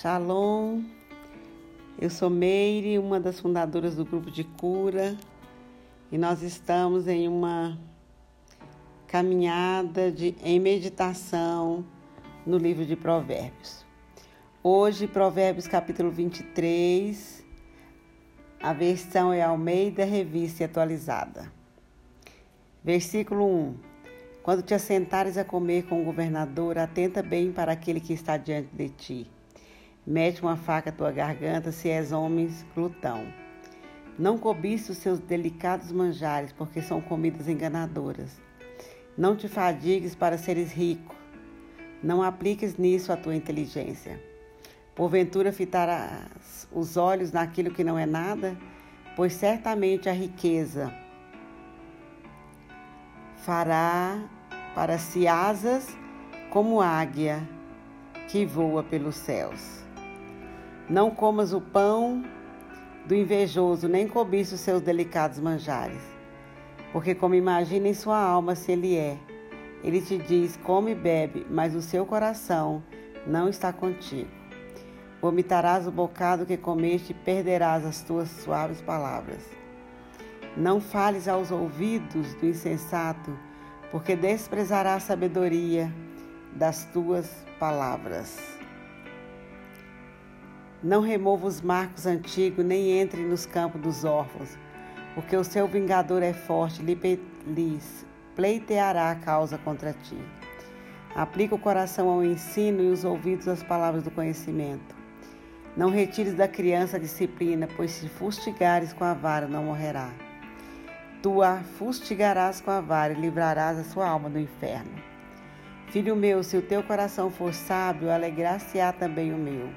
Shalom, eu sou Meire, uma das fundadoras do grupo de cura, e nós estamos em uma caminhada de, em meditação no livro de Provérbios. Hoje, Provérbios capítulo 23, a versão é Almeida Revista Atualizada. Versículo 1: Quando te assentares a comer com o governador, atenta bem para aquele que está diante de ti Mete uma faca à tua garganta, se és homem glutão. Não cobice os seus delicados manjares, porque são comidas enganadoras. Não te fadigues para seres rico. Não apliques nisso a tua inteligência. Porventura fitarás os olhos naquilo que não é nada, pois certamente a riqueza fará para si asas como águia que voa pelos céus. Não comas o pão do invejoso, nem cobiça os seus delicados manjares. Porque como imagina em sua alma se ele é, ele te diz, come e bebe, mas o seu coração não está contigo. Vomitarás o bocado que comeste e perderás as tuas suaves palavras. Não fales aos ouvidos do insensato, porque desprezará a sabedoria das tuas palavras. Não remova os marcos antigos, nem entre nos campos dos órfãos, porque o seu vingador é forte, lhes pleiteará a causa contra ti. Aplica o coração ao ensino e os ouvidos às palavras do conhecimento. Não retires da criança a disciplina, pois se fustigares com a vara, não morrerá. Tu a fustigarás com a vara e livrarás a sua alma do inferno. Filho meu, se o teu coração for sábio, alegrar-se-á também o meu.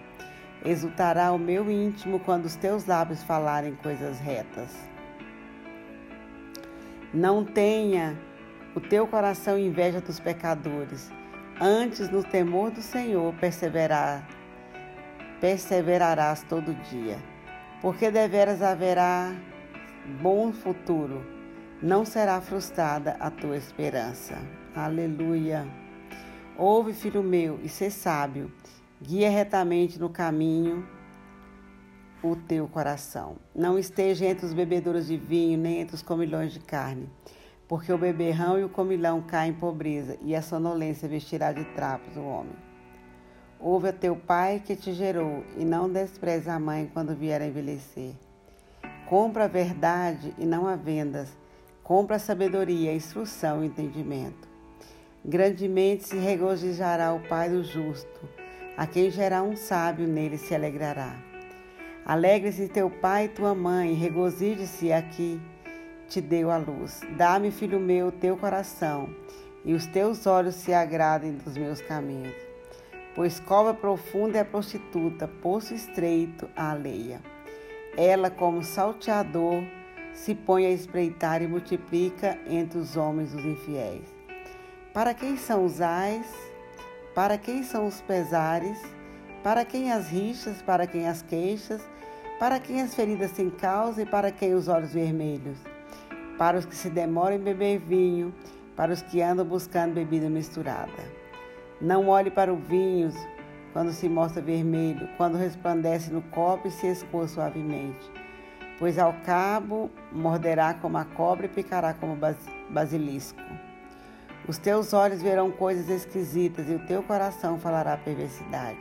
Exultará o meu íntimo quando os teus lábios falarem coisas retas. Não tenha o teu coração inveja dos pecadores, antes no temor do Senhor perseverar, perseverarás todo dia, porque deveras haverá bom futuro, não será frustrada a tua esperança. Aleluia. Ouve, filho meu, e sê sábio Guia retamente no caminho o teu coração. Não esteja entre os bebedouros de vinho, nem entre os comilões de carne, porque o beberrão e o comilão caem em pobreza, e a sonolência vestirá de trapos o homem. Ouve a teu pai que te gerou, e não despreze a mãe quando vier a envelhecer. Compra a verdade e não a vendas. Compra a sabedoria, a instrução e o entendimento. Grandemente se regozijará o pai do justo a quem gerar um sábio nele se alegrará. Alegre-se teu pai e tua mãe, regozije-se a que te deu a luz. Dá-me, filho meu, teu coração, e os teus olhos se agradem dos meus caminhos. Pois cova profunda é a prostituta, poço estreito a alheia. Ela, como salteador, se põe a espreitar e multiplica entre os homens os infiéis. Para quem são os ais? Para quem são os pesares? Para quem as rixas? Para quem as queixas? Para quem as feridas sem causa e para quem os olhos vermelhos? Para os que se demoram em beber vinho, para os que andam buscando bebida misturada. Não olhe para o vinho quando se mostra vermelho, quando resplandece no copo e se escoa suavemente, pois ao cabo morderá como a cobra e picará como basilisco. Os teus olhos verão coisas esquisitas e o teu coração falará perversidade.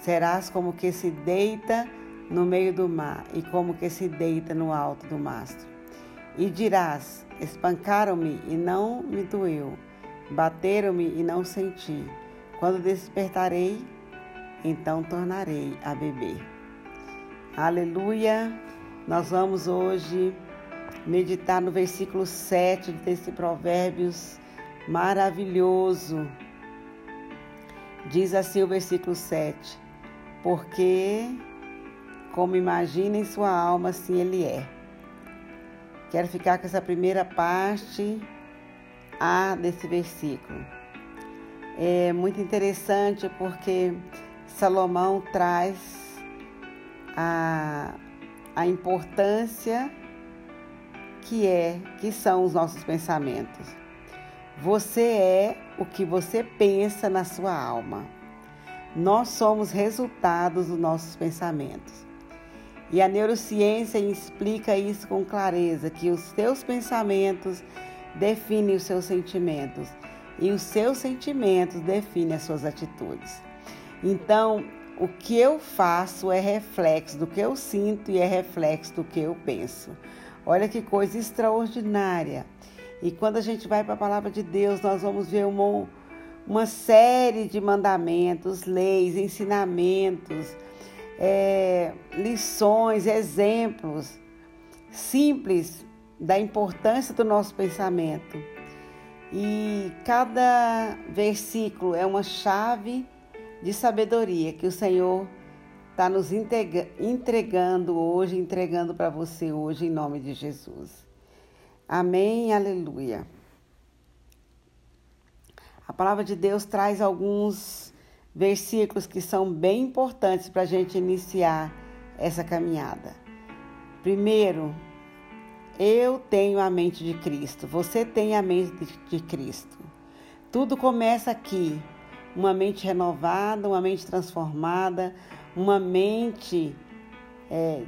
Serás como que se deita no meio do mar e como que se deita no alto do mastro. E dirás: Espancaram-me e não me doeu, bateram-me e não senti. Quando despertarei, então tornarei a beber. Aleluia! Nós vamos hoje meditar no versículo 7 desse Provérbios maravilhoso. Diz assim o versículo 7: Porque, como imagina em sua alma, assim ele é. Quero ficar com essa primeira parte A desse versículo. É muito interessante porque Salomão traz a, a importância que é que são os nossos pensamentos. Você é o que você pensa na sua alma. Nós somos resultados dos nossos pensamentos. E a neurociência explica isso com clareza, que os seus pensamentos definem os seus sentimentos e os seus sentimentos definem as suas atitudes. Então, o que eu faço é reflexo do que eu sinto e é reflexo do que eu penso. Olha que coisa extraordinária. E quando a gente vai para a palavra de Deus, nós vamos ver uma, uma série de mandamentos, leis, ensinamentos, é, lições, exemplos simples da importância do nosso pensamento. E cada versículo é uma chave de sabedoria que o Senhor está nos entregando hoje, entregando para você hoje, em nome de Jesus. Amém, aleluia. A palavra de Deus traz alguns versículos que são bem importantes para a gente iniciar essa caminhada. Primeiro, eu tenho a mente de Cristo, você tem a mente de Cristo. Tudo começa aqui. Uma mente renovada, uma mente transformada, uma mente é,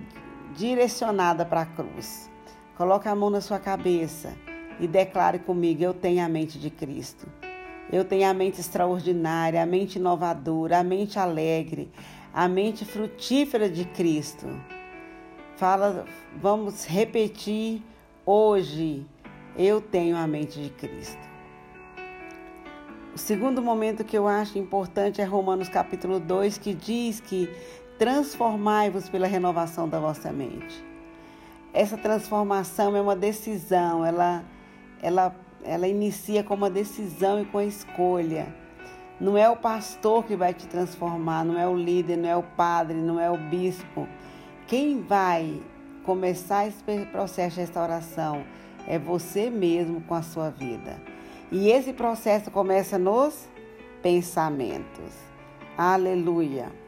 direcionada para a cruz. Coloque a mão na sua cabeça e declare comigo: Eu tenho a mente de Cristo. Eu tenho a mente extraordinária, a mente inovadora, a mente alegre, a mente frutífera de Cristo. Fala, vamos repetir hoje. Eu tenho a mente de Cristo. O segundo momento que eu acho importante é Romanos capítulo 2, que diz que transformai-vos pela renovação da vossa mente. Essa transformação é uma decisão, ela, ela, ela inicia com uma decisão e com a escolha. Não é o pastor que vai te transformar, não é o líder, não é o padre, não é o bispo quem vai começar esse processo de restauração é você mesmo com a sua vida. E esse processo começa nos pensamentos. Aleluia.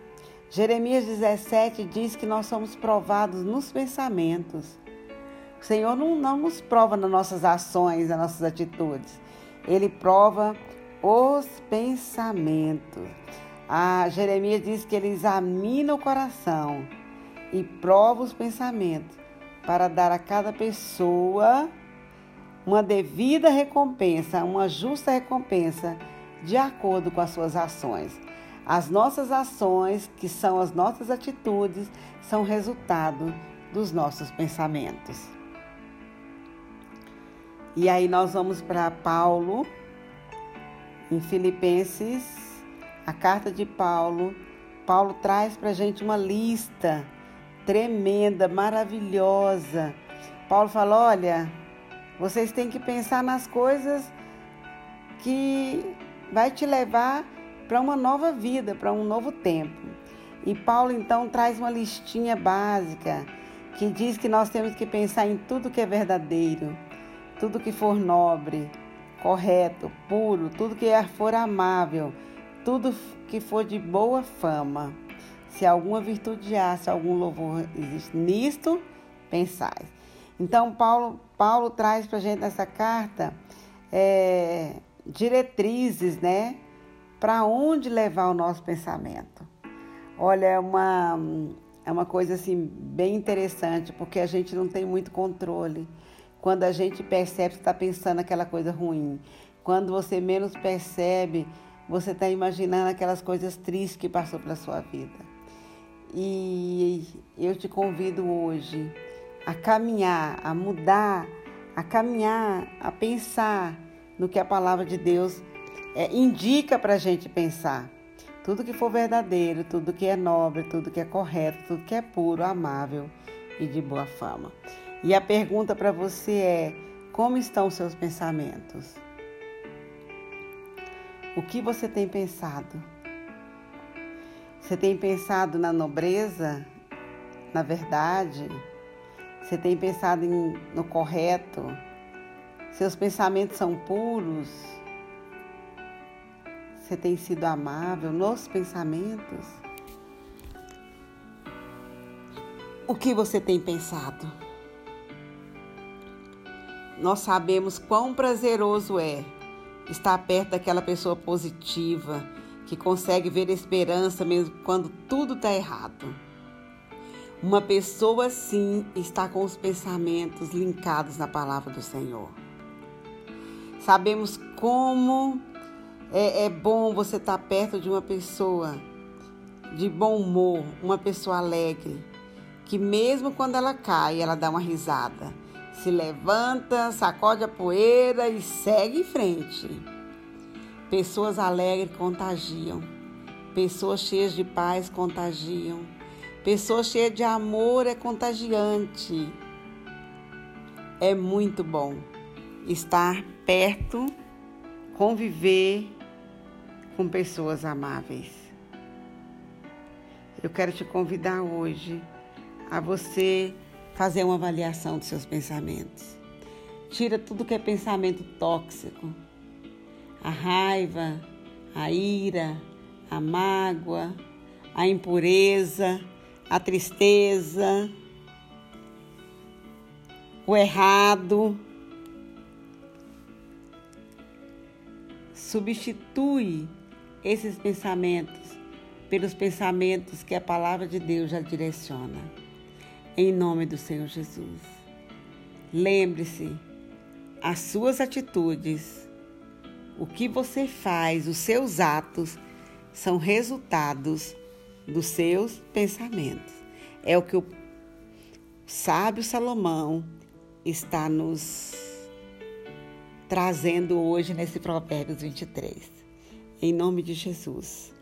Jeremias 17 diz que nós somos provados nos pensamentos. O Senhor não, não nos prova nas nossas ações, nas nossas atitudes. Ele prova os pensamentos. Ah, Jeremias diz que ele examina o coração e prova os pensamentos, para dar a cada pessoa uma devida recompensa, uma justa recompensa, de acordo com as suas ações. As nossas ações, que são as nossas atitudes, são resultado dos nossos pensamentos. E aí nós vamos para Paulo, em Filipenses, a carta de Paulo. Paulo traz para a gente uma lista tremenda, maravilhosa. Paulo fala: olha, vocês têm que pensar nas coisas que vai te levar para uma nova vida, para um novo tempo. E Paulo então traz uma listinha básica que diz que nós temos que pensar em tudo que é verdadeiro, tudo que for nobre, correto, puro, tudo que for amável, tudo que for de boa fama se alguma virtude há, se algum louvor existe nisto, pensais. Então, Paulo, Paulo traz para a gente nessa carta é, diretrizes, né? Para onde levar o nosso pensamento. Olha, é uma, é uma coisa assim bem interessante, porque a gente não tem muito controle. Quando a gente percebe que está pensando aquela coisa ruim, quando você menos percebe, você está imaginando aquelas coisas tristes que passou pela sua vida. E eu te convido hoje a caminhar, a mudar, a caminhar, a pensar no que a palavra de Deus é, indica para a gente pensar. Tudo que for verdadeiro, tudo que é nobre, tudo que é correto, tudo que é puro, amável e de boa fama. E a pergunta para você é: como estão os seus pensamentos? O que você tem pensado? Você tem pensado na nobreza, na verdade? Você tem pensado em, no correto? Seus pensamentos são puros? Você tem sido amável nos pensamentos? O que você tem pensado? Nós sabemos quão prazeroso é estar perto daquela pessoa positiva que consegue ver esperança mesmo quando tudo está errado. Uma pessoa assim está com os pensamentos linkados na palavra do Senhor. Sabemos como é, é bom você estar tá perto de uma pessoa de bom humor, uma pessoa alegre, que mesmo quando ela cai, ela dá uma risada, se levanta, sacode a poeira e segue em frente. Pessoas alegres contagiam, pessoas cheias de paz contagiam, pessoas cheias de amor é contagiante. É muito bom estar perto, conviver com pessoas amáveis. Eu quero te convidar hoje a você fazer uma avaliação dos seus pensamentos. Tira tudo que é pensamento tóxico. A raiva, a ira, a mágoa, a impureza, a tristeza, o errado. Substitui esses pensamentos pelos pensamentos que a palavra de Deus já direciona em nome do Senhor Jesus. Lembre-se, as suas atitudes, o que você faz, os seus atos, são resultados dos seus pensamentos. É o que o sábio Salomão está nos trazendo hoje nesse Provérbios 23. Em nome de Jesus.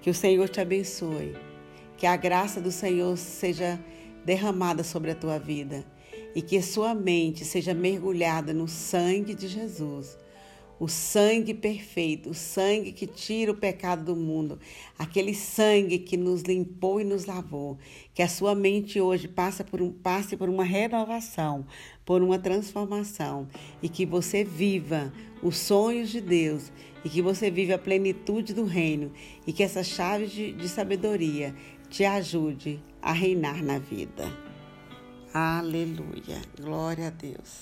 Que o Senhor te abençoe. Que a graça do Senhor seja derramada sobre a tua vida e que sua mente seja mergulhada no sangue de Jesus. O sangue perfeito, o sangue que tira o pecado do mundo, aquele sangue que nos limpou e nos lavou. Que a sua mente hoje passe por, um, passe por uma renovação, por uma transformação e que você viva os sonhos de Deus e que você viva a plenitude do reino e que essa chave de, de sabedoria te ajude a reinar na vida. Aleluia. Glória a Deus.